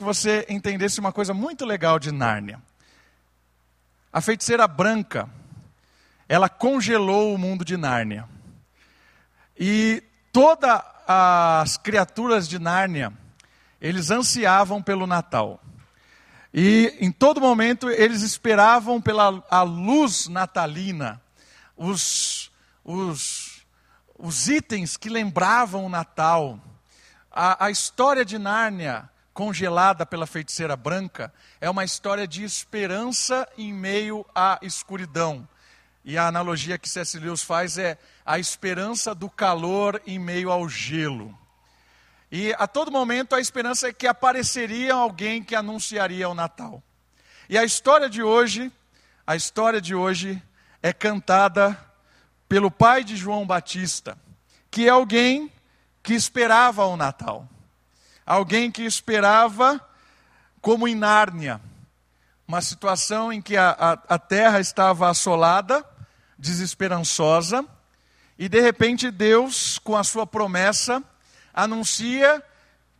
que você entendesse uma coisa muito legal de Nárnia. A feiticeira branca, ela congelou o mundo de Nárnia. E todas as criaturas de Nárnia, eles ansiavam pelo Natal. E em todo momento eles esperavam pela a luz natalina, os, os, os itens que lembravam o Natal. A, a história de Nárnia, congelada pela feiticeira branca, é uma história de esperança em meio à escuridão. E a analogia que C.S. Lewis faz é a esperança do calor em meio ao gelo. E a todo momento a esperança é que apareceria alguém que anunciaria o Natal. E a história de hoje, a história de hoje é cantada pelo pai de João Batista, que é alguém que esperava o Natal. Alguém que esperava, como em Nárnia, uma situação em que a, a, a terra estava assolada, desesperançosa, e de repente Deus, com a sua promessa, anuncia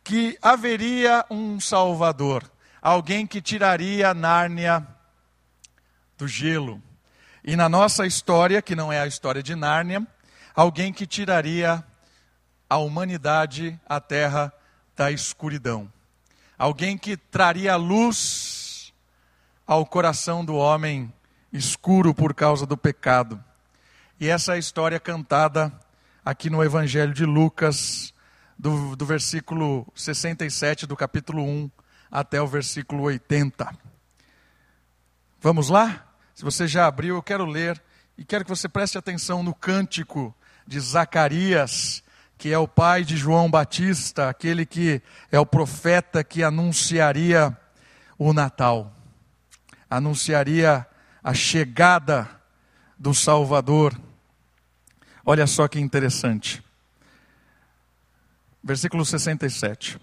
que haveria um Salvador, alguém que tiraria Nárnia do gelo. E na nossa história, que não é a história de Nárnia, alguém que tiraria a humanidade, a terra, da escuridão. Alguém que traria luz ao coração do homem escuro por causa do pecado. E essa é a história cantada aqui no Evangelho de Lucas, do, do versículo 67 do capítulo 1 até o versículo 80. Vamos lá? Se você já abriu, eu quero ler e quero que você preste atenção no cântico de Zacarias, que é o pai de João Batista, aquele que é o profeta que anunciaria o Natal, anunciaria a chegada do Salvador. Olha só que interessante versículo 67.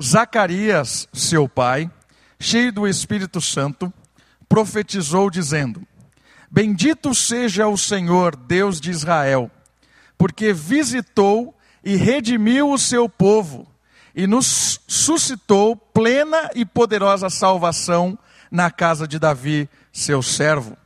Zacarias, seu pai, cheio do Espírito Santo, profetizou dizendo: Bendito seja o Senhor, Deus de Israel, porque visitou e redimiu o seu povo e nos suscitou plena e poderosa salvação na casa de Davi, seu servo,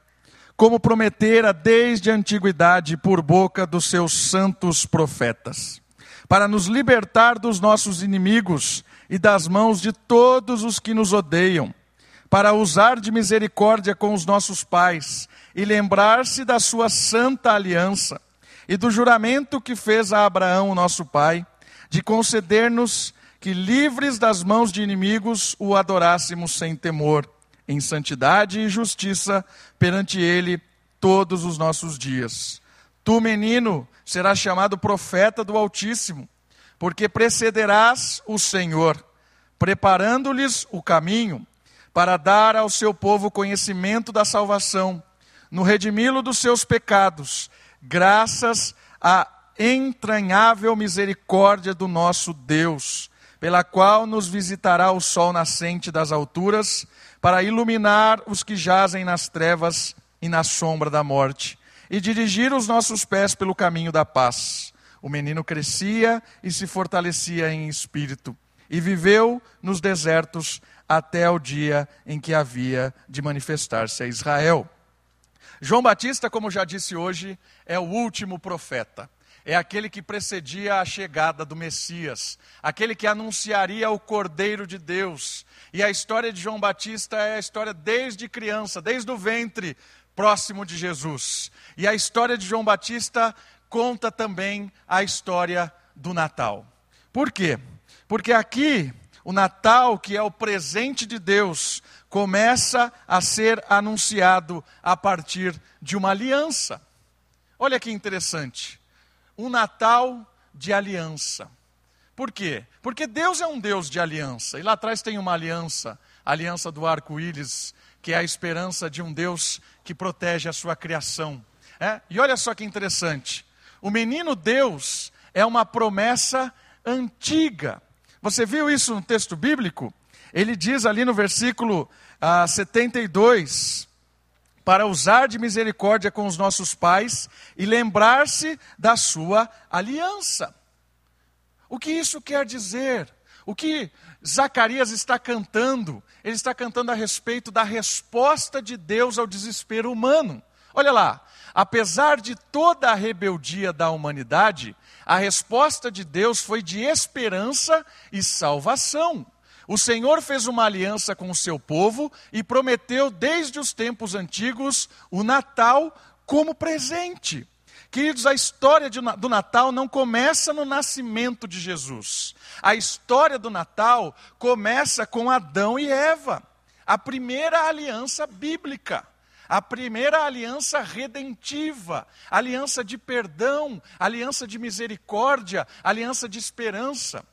como prometera desde a antiguidade por boca dos seus santos profetas para nos libertar dos nossos inimigos e das mãos de todos os que nos odeiam, para usar de misericórdia com os nossos pais e lembrar-se da sua santa aliança e do juramento que fez a Abraão, nosso pai, de conceder-nos que, livres das mãos de inimigos, o adorássemos sem temor, em santidade e justiça perante ele todos os nossos dias. Tu, menino, serás chamado profeta do Altíssimo, porque precederás o Senhor, preparando-lhes o caminho, para dar ao seu povo conhecimento da salvação, no redimi-lo dos seus pecados, graças à entranhável misericórdia do nosso Deus, pela qual nos visitará o sol nascente das alturas, para iluminar os que jazem nas trevas e na sombra da morte e dirigir os nossos pés pelo caminho da paz. O menino crescia e se fortalecia em espírito, e viveu nos desertos até o dia em que havia de manifestar-se a Israel. João Batista, como já disse hoje, é o último profeta. É aquele que precedia a chegada do Messias, aquele que anunciaria o Cordeiro de Deus. E a história de João Batista é a história desde criança, desde o ventre, próximo de Jesus. E a história de João Batista conta também a história do Natal. Por quê? Porque aqui o Natal, que é o presente de Deus, começa a ser anunciado a partir de uma aliança. Olha que interessante. Um Natal de aliança. Por quê? Porque Deus é um Deus de aliança. E lá atrás tem uma aliança, a aliança do arco-íris, que é a esperança de um Deus que protege a sua criação. É? E olha só que interessante: o menino Deus é uma promessa antiga. Você viu isso no texto bíblico? Ele diz ali no versículo ah, 72: para usar de misericórdia com os nossos pais e lembrar-se da sua aliança. O que isso quer dizer? O que Zacarias está cantando, ele está cantando a respeito da resposta de Deus ao desespero humano. Olha lá, apesar de toda a rebeldia da humanidade, a resposta de Deus foi de esperança e salvação. O Senhor fez uma aliança com o seu povo e prometeu desde os tempos antigos o Natal como presente. Queridos, a história do Natal não começa no nascimento de Jesus. A história do Natal começa com Adão e Eva, a primeira aliança bíblica, a primeira aliança redentiva, aliança de perdão, aliança de misericórdia, aliança de esperança.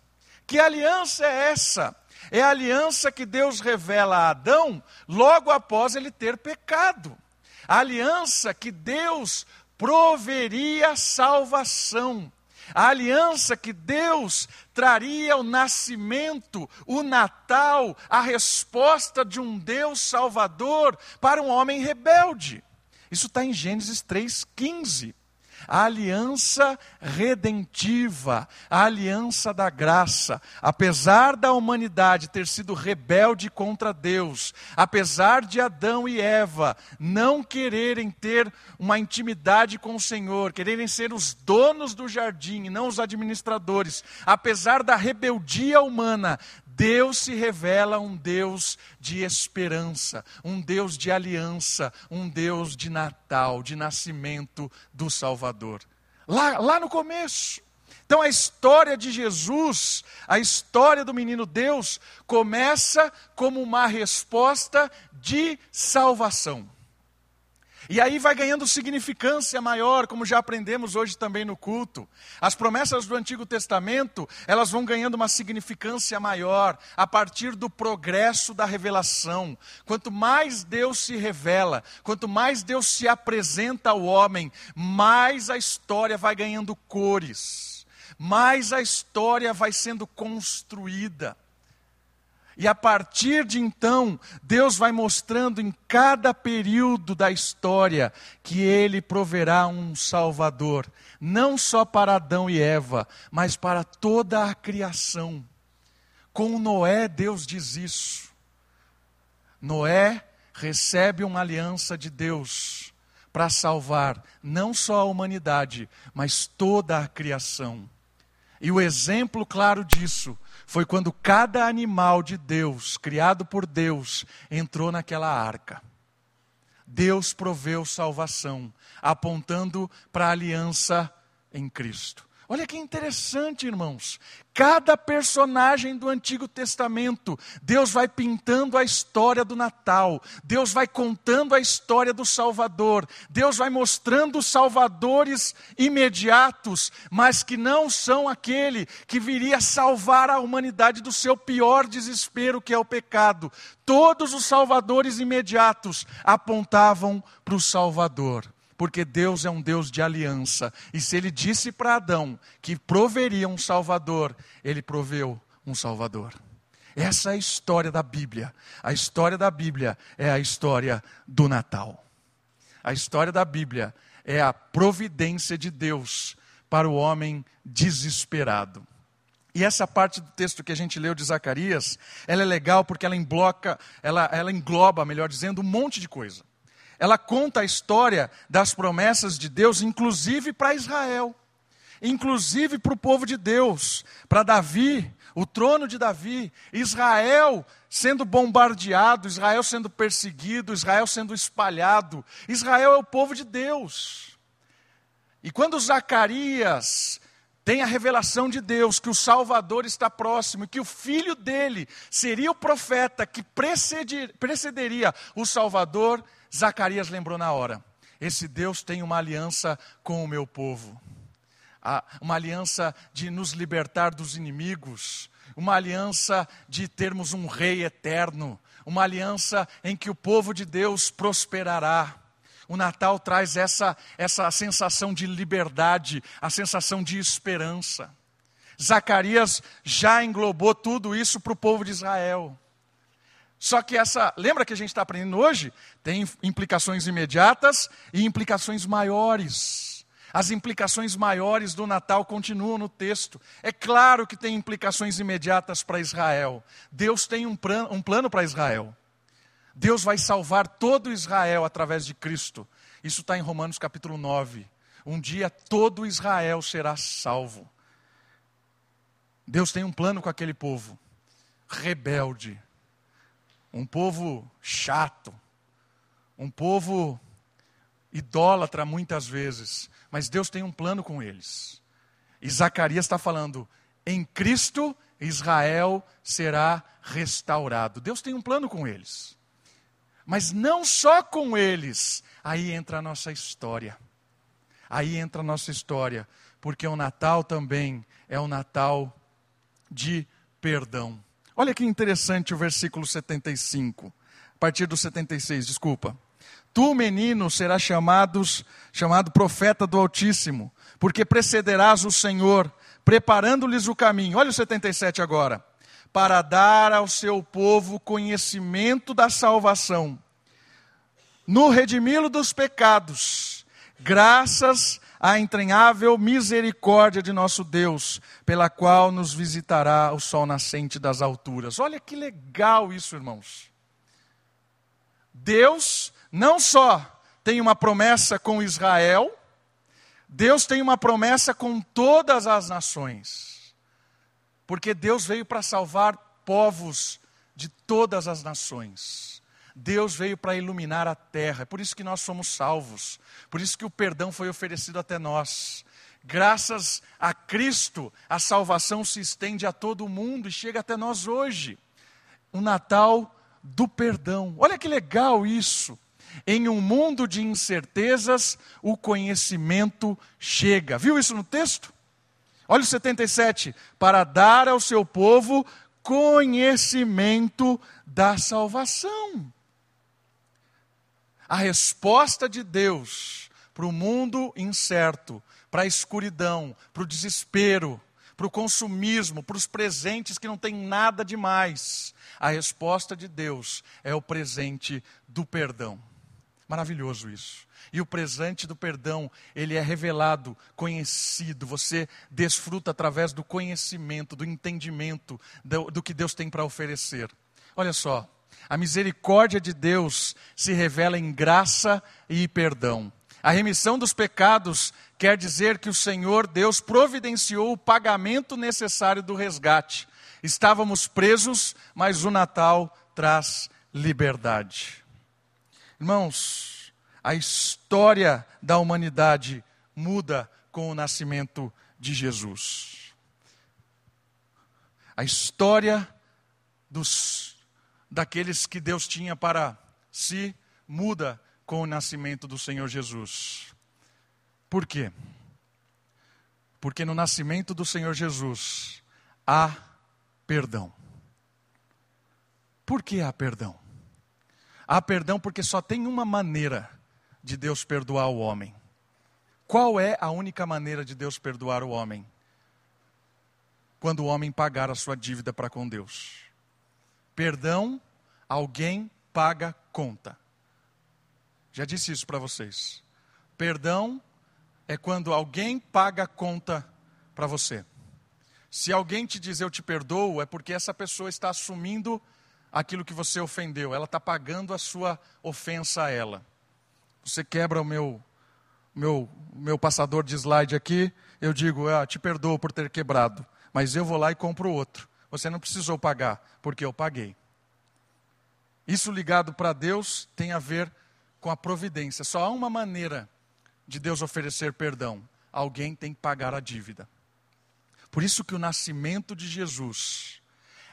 Que aliança é essa? É a aliança que Deus revela a Adão logo após ele ter pecado. A aliança que Deus proveria salvação. A aliança que Deus traria o nascimento, o Natal, a resposta de um Deus salvador para um homem rebelde. Isso está em Gênesis 3,15 a aliança redentiva, a aliança da graça. Apesar da humanidade ter sido rebelde contra Deus, apesar de Adão e Eva não quererem ter uma intimidade com o Senhor, quererem ser os donos do jardim e não os administradores, apesar da rebeldia humana, Deus se revela um Deus de esperança, um Deus de aliança, um Deus de Natal, de nascimento do Salvador. Lá, lá no começo. Então a história de Jesus, a história do menino Deus, começa como uma resposta de salvação. E aí vai ganhando significância maior, como já aprendemos hoje também no culto. As promessas do Antigo Testamento, elas vão ganhando uma significância maior a partir do progresso da revelação. Quanto mais Deus se revela, quanto mais Deus se apresenta ao homem, mais a história vai ganhando cores, mais a história vai sendo construída. E a partir de então, Deus vai mostrando em cada período da história que Ele proverá um Salvador, não só para Adão e Eva, mas para toda a criação. Com Noé, Deus diz isso. Noé recebe uma aliança de Deus para salvar não só a humanidade, mas toda a criação. E o exemplo claro disso foi quando cada animal de Deus, criado por Deus, entrou naquela arca. Deus proveu salvação, apontando para a aliança em Cristo. Olha que interessante, irmãos. Cada personagem do Antigo Testamento, Deus vai pintando a história do Natal, Deus vai contando a história do Salvador, Deus vai mostrando os salvadores imediatos, mas que não são aquele que viria salvar a humanidade do seu pior desespero, que é o pecado. Todos os salvadores imediatos apontavam para o Salvador porque Deus é um Deus de aliança. E se ele disse para Adão que proveria um Salvador, ele proveu um Salvador. Essa é a história da Bíblia. A história da Bíblia é a história do Natal. A história da Bíblia é a providência de Deus para o homem desesperado. E essa parte do texto que a gente leu de Zacarias, ela é legal porque ela, embloca, ela, ela engloba, melhor dizendo, um monte de coisa ela conta a história das promessas de Deus, inclusive para Israel, inclusive para o povo de Deus, para Davi, o trono de Davi, Israel sendo bombardeado, Israel sendo perseguido, Israel sendo espalhado. Israel é o povo de Deus. E quando Zacarias tem a revelação de Deus que o Salvador está próximo, que o filho dele seria o profeta que precederia o Salvador, Zacarias lembrou na hora: esse Deus tem uma aliança com o meu povo, uma aliança de nos libertar dos inimigos, uma aliança de termos um rei eterno, uma aliança em que o povo de Deus prosperará. O Natal traz essa, essa sensação de liberdade, a sensação de esperança. Zacarias já englobou tudo isso para o povo de Israel. Só que essa, lembra que a gente está aprendendo hoje? Tem implicações imediatas e implicações maiores. As implicações maiores do Natal continuam no texto. É claro que tem implicações imediatas para Israel. Deus tem um, um plano para Israel. Deus vai salvar todo Israel através de Cristo. Isso está em Romanos capítulo 9. Um dia todo Israel será salvo. Deus tem um plano com aquele povo rebelde, um povo chato, um povo idólatra muitas vezes, mas Deus tem um plano com eles. E Zacarias está falando: em Cristo Israel será restaurado. Deus tem um plano com eles. Mas não só com eles, aí entra a nossa história. Aí entra a nossa história, porque o Natal também é o Natal de perdão. Olha que interessante o versículo 75, a partir do 76, desculpa. Tu, menino, serás chamados, chamado profeta do Altíssimo, porque precederás o Senhor, preparando-lhes o caminho. Olha o 77 agora. Para dar ao seu povo conhecimento da salvação, no redimi-lo dos pecados, graças à entranhável misericórdia de nosso Deus, pela qual nos visitará o sol nascente das alturas. Olha que legal isso, irmãos. Deus não só tem uma promessa com Israel, Deus tem uma promessa com todas as nações. Porque Deus veio para salvar povos de todas as nações. Deus veio para iluminar a terra, é por isso que nós somos salvos, por isso que o perdão foi oferecido até nós. Graças a Cristo, a salvação se estende a todo mundo e chega até nós hoje. O Natal do perdão. Olha que legal isso. Em um mundo de incertezas, o conhecimento chega. Viu isso no texto? Olha o 77. Para dar ao seu povo conhecimento da salvação. A resposta de Deus para o mundo incerto, para a escuridão, para o desespero, para o consumismo, para os presentes que não tem nada demais. A resposta de Deus é o presente do perdão. Maravilhoso isso. E o presente do perdão, ele é revelado, conhecido, você desfruta através do conhecimento, do entendimento do, do que Deus tem para oferecer. Olha só, a misericórdia de Deus se revela em graça e perdão. A remissão dos pecados quer dizer que o Senhor Deus providenciou o pagamento necessário do resgate. Estávamos presos, mas o Natal traz liberdade. Irmãos, a história da humanidade muda com o nascimento de Jesus. A história dos daqueles que Deus tinha para si muda com o nascimento do Senhor Jesus. Por quê? Porque no nascimento do Senhor Jesus há perdão. Por que há perdão? Há perdão porque só tem uma maneira de Deus perdoar o homem. Qual é a única maneira de Deus perdoar o homem? Quando o homem pagar a sua dívida para com Deus. Perdão, alguém paga conta. Já disse isso para vocês. Perdão é quando alguém paga conta para você. Se alguém te diz eu te perdoo, é porque essa pessoa está assumindo aquilo que você ofendeu, ela está pagando a sua ofensa a ela. Você quebra o meu, meu, meu passador de slide aqui, eu digo, ah, te perdoo por ter quebrado, mas eu vou lá e compro outro. Você não precisou pagar, porque eu paguei. Isso ligado para Deus tem a ver com a providência. Só há uma maneira de Deus oferecer perdão: alguém tem que pagar a dívida. Por isso que o nascimento de Jesus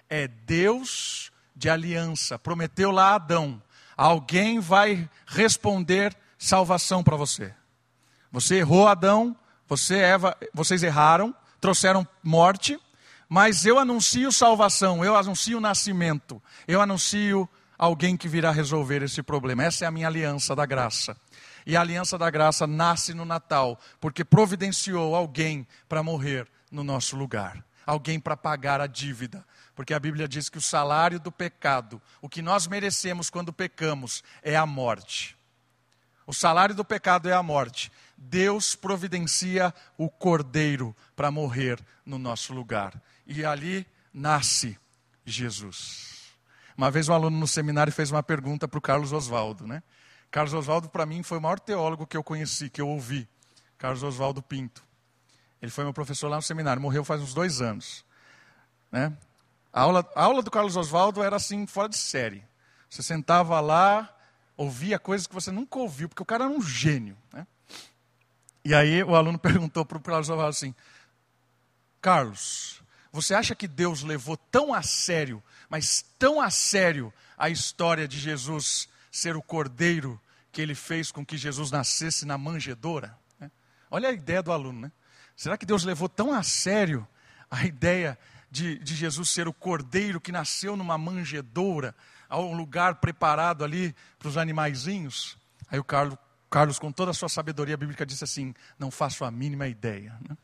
é Deus de aliança. Prometeu lá a Adão: alguém vai responder salvação para você. Você errou, Adão, você, Eva, vocês erraram, trouxeram morte, mas eu anuncio salvação, eu anuncio nascimento, eu anuncio alguém que virá resolver esse problema. Essa é a minha aliança da graça. E a aliança da graça nasce no Natal, porque providenciou alguém para morrer no nosso lugar, alguém para pagar a dívida, porque a Bíblia diz que o salário do pecado, o que nós merecemos quando pecamos, é a morte. O salário do pecado é a morte. Deus providencia o cordeiro para morrer no nosso lugar. E ali nasce Jesus. Uma vez um aluno no seminário fez uma pergunta para o Carlos Oswaldo, né? Carlos Oswaldo, para mim, foi o maior teólogo que eu conheci, que eu ouvi. Carlos Oswaldo Pinto. Ele foi meu professor lá no seminário, morreu faz uns dois anos. Né? A, aula, a aula do Carlos Oswaldo era assim, fora de série. Você sentava lá, ouvia coisas que você nunca ouviu, porque o cara era um gênio. Né? E aí o aluno perguntou para o Carlos Oswaldo assim: Carlos, você acha que Deus levou tão a sério, mas tão a sério, a história de Jesus ser o cordeiro que ele fez com que Jesus nascesse na manjedoura? Né? Olha a ideia do aluno, né? Será que Deus levou tão a sério a ideia de, de Jesus ser o cordeiro que nasceu numa manjedoura, a um lugar preparado ali para os animaizinhos? Aí o Carlos, Carlos, com toda a sua sabedoria bíblica, disse assim: Não faço a mínima ideia. Né?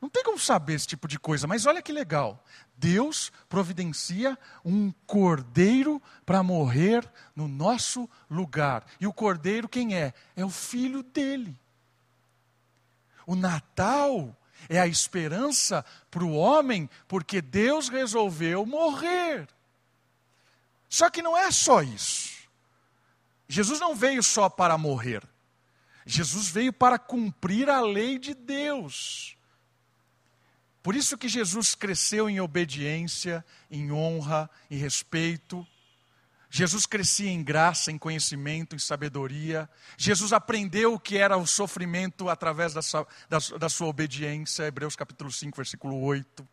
Não tem como saber esse tipo de coisa, mas olha que legal. Deus providencia um cordeiro para morrer no nosso lugar. E o cordeiro quem é? É o filho dele. O Natal é a esperança para o homem, porque Deus resolveu morrer. Só que não é só isso. Jesus não veio só para morrer. Jesus veio para cumprir a lei de Deus. Por isso que Jesus cresceu em obediência, em honra, em respeito, Jesus crescia em graça, em conhecimento, em sabedoria. Jesus aprendeu o que era o sofrimento através da sua, da, da sua obediência. Hebreus capítulo 5, versículo 8.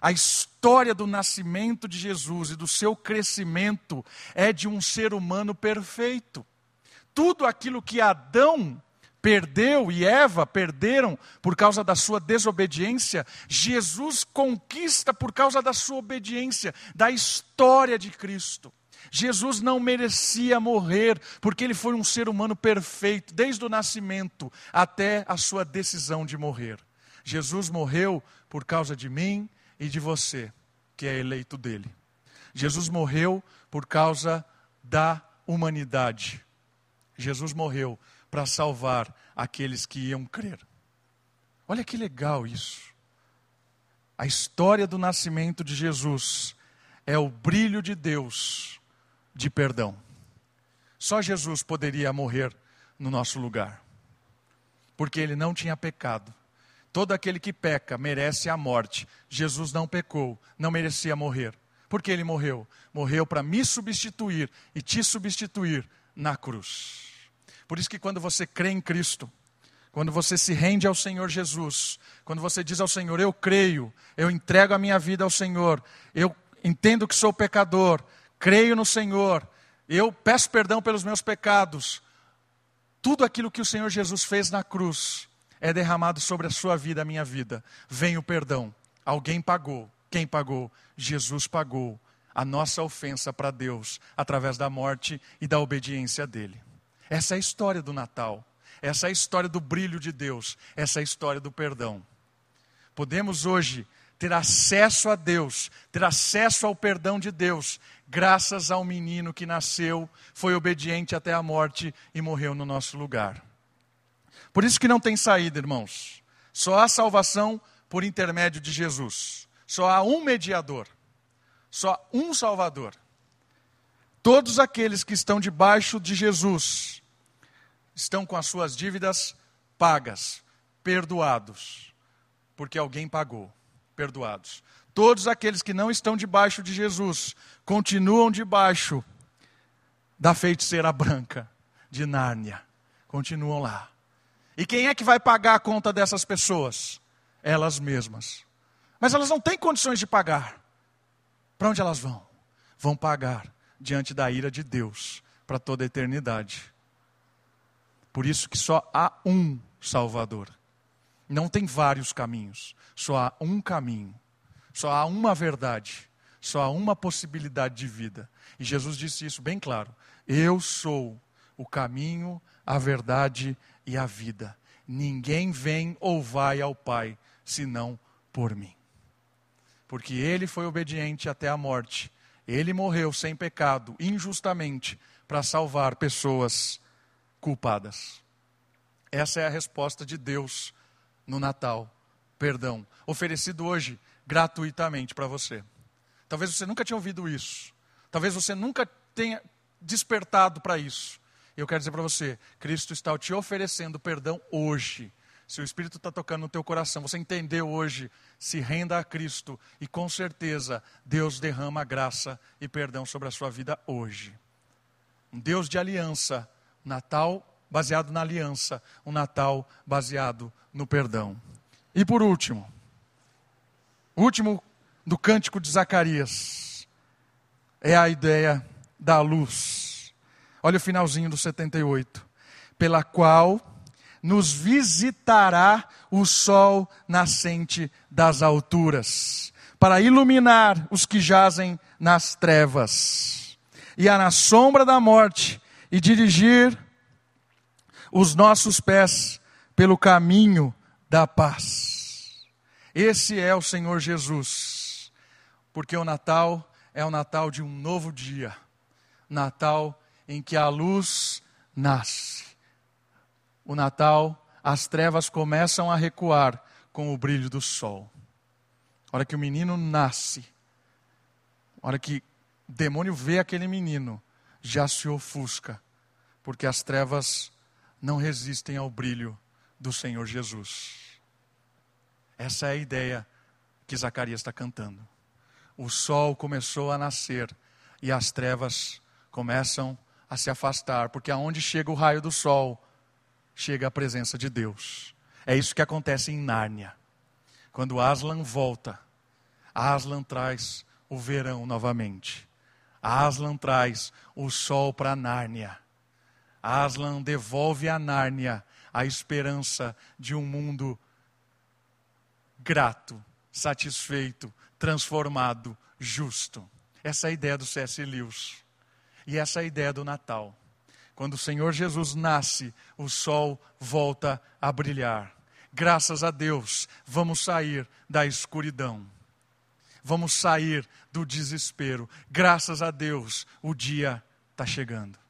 A história do nascimento de Jesus e do seu crescimento é de um ser humano perfeito. Tudo aquilo que Adão perdeu e Eva perderam por causa da sua desobediência, Jesus conquista por causa da sua obediência, da história de Cristo. Jesus não merecia morrer, porque ele foi um ser humano perfeito, desde o nascimento até a sua decisão de morrer. Jesus morreu por causa de mim e de você, que é eleito dele. Jesus morreu por causa da humanidade. Jesus morreu para salvar aqueles que iam crer. Olha que legal isso. A história do nascimento de Jesus é o brilho de Deus de perdão. Só Jesus poderia morrer no nosso lugar, porque ele não tinha pecado. Todo aquele que peca merece a morte. Jesus não pecou, não merecia morrer. Porque ele morreu? Morreu para me substituir e te substituir na cruz. Por isso que quando você crê em Cristo, quando você se rende ao Senhor Jesus, quando você diz ao Senhor, eu creio, eu entrego a minha vida ao Senhor, eu entendo que sou pecador, creio no Senhor, eu peço perdão pelos meus pecados. Tudo aquilo que o Senhor Jesus fez na cruz é derramado sobre a sua vida, a minha vida. Vem o perdão. Alguém pagou. Quem pagou? Jesus pagou a nossa ofensa para Deus através da morte e da obediência dele. Essa é a história do Natal. Essa é a história do brilho de Deus. Essa é a história do perdão. Podemos hoje ter acesso a Deus, ter acesso ao perdão de Deus, graças ao menino que nasceu, foi obediente até a morte e morreu no nosso lugar. Por isso que não tem saída, irmãos. Só há salvação por intermédio de Jesus. Só há um mediador. Só um Salvador. Todos aqueles que estão debaixo de Jesus estão com as suas dívidas pagas, perdoados, porque alguém pagou, perdoados. Todos aqueles que não estão debaixo de Jesus continuam debaixo da feiticeira branca de Nárnia. Continuam lá. E quem é que vai pagar a conta dessas pessoas? Elas mesmas. Mas elas não têm condições de pagar. Para onde elas vão? Vão pagar diante da ira de Deus para toda a eternidade. Por isso que só há um Salvador. Não tem vários caminhos, só há um caminho. Só há uma verdade, só há uma possibilidade de vida. E Jesus disse isso bem claro: Eu sou o caminho, a verdade e a vida. Ninguém vem ou vai ao Pai senão por mim. Porque ele foi obediente até a morte. Ele morreu sem pecado, injustamente, para salvar pessoas culpadas. Essa é a resposta de Deus no Natal. Perdão, oferecido hoje gratuitamente para você. Talvez você nunca tenha ouvido isso. Talvez você nunca tenha despertado para isso. Eu quero dizer para você, Cristo está te oferecendo perdão hoje. Se o Espírito está tocando no teu coração, você entendeu hoje, se renda a Cristo e com certeza Deus derrama graça e perdão sobre a sua vida hoje. Um Deus de aliança, Natal baseado na aliança, um Natal baseado no perdão. E por último, último do cântico de Zacarias, é a ideia da luz. Olha o finalzinho do 78. Pela qual nos visitará o sol nascente das alturas, para iluminar os que jazem nas trevas, e a na sombra da morte, e dirigir os nossos pés pelo caminho da paz. Esse é o Senhor Jesus, porque o Natal é o Natal de um novo dia, Natal em que a luz nasce. O Natal, as trevas começam a recuar com o brilho do sol. A hora que o menino nasce, a hora que o demônio vê aquele menino, já se ofusca, porque as trevas não resistem ao brilho do Senhor Jesus. Essa é a ideia que Zacarias está cantando. O sol começou a nascer e as trevas começam a se afastar, porque aonde chega o raio do sol, chega a presença de Deus. É isso que acontece em Nárnia. Quando Aslan volta, Aslan traz o verão novamente. Aslan traz o sol para Nárnia. Aslan devolve a Nárnia a esperança de um mundo grato, satisfeito, transformado, justo. Essa é a ideia do C.S. Lewis. E essa é a ideia do Natal. Quando o Senhor Jesus nasce, o sol volta a brilhar. Graças a Deus, vamos sair da escuridão. Vamos sair do desespero. Graças a Deus, o dia está chegando.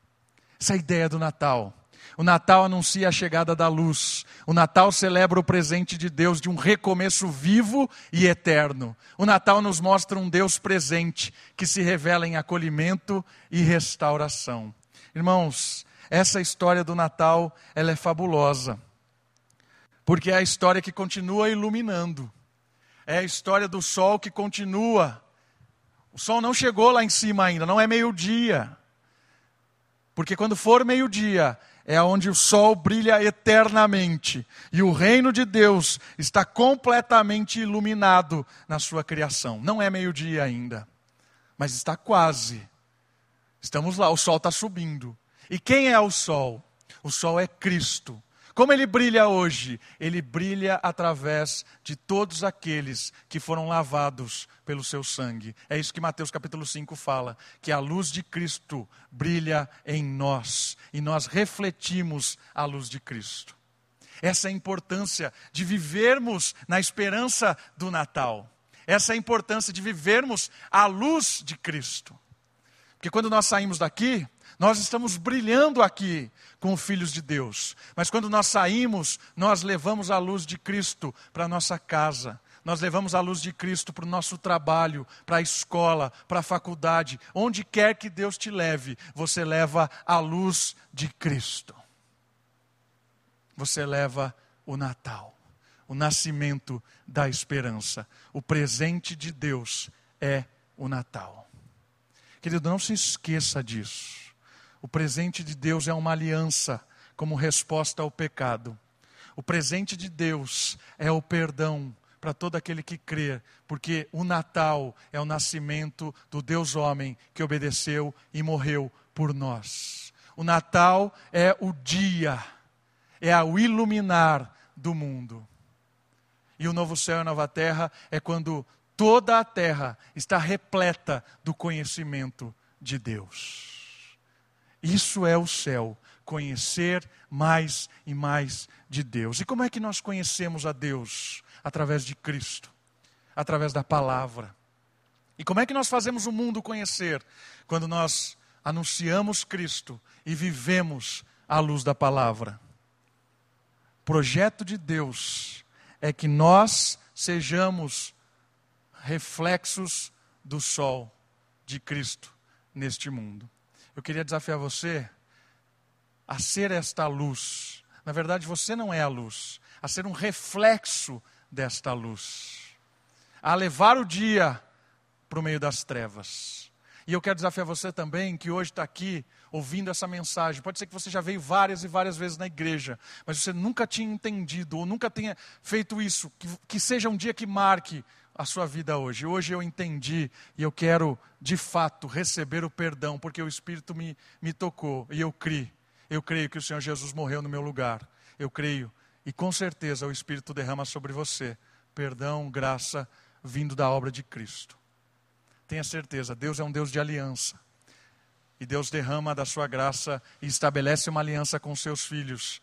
Essa é ideia do Natal. O Natal anuncia a chegada da luz. O Natal celebra o presente de Deus de um recomeço vivo e eterno. O Natal nos mostra um Deus presente que se revela em acolhimento e restauração. Irmãos, essa história do Natal, ela é fabulosa. Porque é a história que continua iluminando. É a história do sol que continua. O sol não chegou lá em cima ainda, não é meio-dia. Porque quando for meio-dia, é onde o sol brilha eternamente e o reino de Deus está completamente iluminado na sua criação. Não é meio-dia ainda, mas está quase. Estamos lá, o sol está subindo. E quem é o sol? O sol é Cristo. Como ele brilha hoje? Ele brilha através de todos aqueles que foram lavados pelo seu sangue. É isso que Mateus capítulo 5 fala, que a luz de Cristo brilha em nós e nós refletimos a luz de Cristo. Essa é a importância de vivermos na esperança do Natal. Essa é a importância de vivermos à luz de Cristo. Porque quando nós saímos daqui, nós estamos brilhando aqui com filhos de Deus. Mas quando nós saímos, nós levamos a luz de Cristo para nossa casa. Nós levamos a luz de Cristo para o nosso trabalho, para a escola, para a faculdade. Onde quer que Deus te leve, você leva a luz de Cristo. Você leva o Natal, o nascimento da esperança. O presente de Deus é o Natal. Querido, não se esqueça disso. O presente de Deus é uma aliança como resposta ao pecado. O presente de Deus é o perdão para todo aquele que crê, porque o Natal é o nascimento do Deus homem que obedeceu e morreu por nós. O Natal é o dia, é o iluminar do mundo. E o novo céu e a nova terra é quando toda a terra está repleta do conhecimento de Deus. Isso é o céu, conhecer mais e mais de Deus. E como é que nós conhecemos a Deus? Através de Cristo, através da palavra. E como é que nós fazemos o mundo conhecer? Quando nós anunciamos Cristo e vivemos à luz da palavra. Projeto de Deus é que nós sejamos reflexos do sol de Cristo neste mundo. Eu queria desafiar você a ser esta luz. Na verdade, você não é a luz, a ser um reflexo desta luz. A levar o dia para o meio das trevas. E eu quero desafiar você também, que hoje está aqui ouvindo essa mensagem. Pode ser que você já veio várias e várias vezes na igreja, mas você nunca tinha entendido ou nunca tenha feito isso. Que, que seja um dia que marque a sua vida hoje. Hoje eu entendi e eu quero, de fato, receber o perdão, porque o Espírito me, me tocou e eu creio. Eu creio que o Senhor Jesus morreu no meu lugar. Eu creio. E com certeza o Espírito derrama sobre você perdão, graça, vindo da obra de Cristo. Tenha certeza, Deus é um Deus de aliança. E Deus derrama da sua graça e estabelece uma aliança com seus filhos.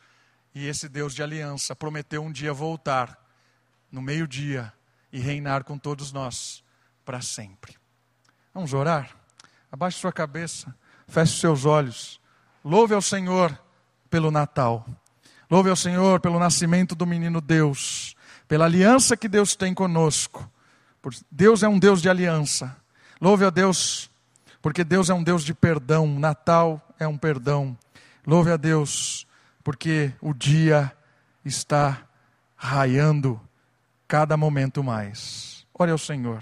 E esse Deus de aliança prometeu um dia voltar, no meio-dia, e reinar com todos nós para sempre. Vamos orar? Abaixe sua cabeça, feche seus olhos. Louve ao Senhor pelo Natal. Louve ao Senhor pelo nascimento do menino Deus, pela aliança que Deus tem conosco. Deus é um Deus de aliança. Louve a Deus, porque Deus é um Deus de perdão. Natal é um perdão. Louve a Deus, porque o dia está raiando cada momento mais. Ore ao Senhor.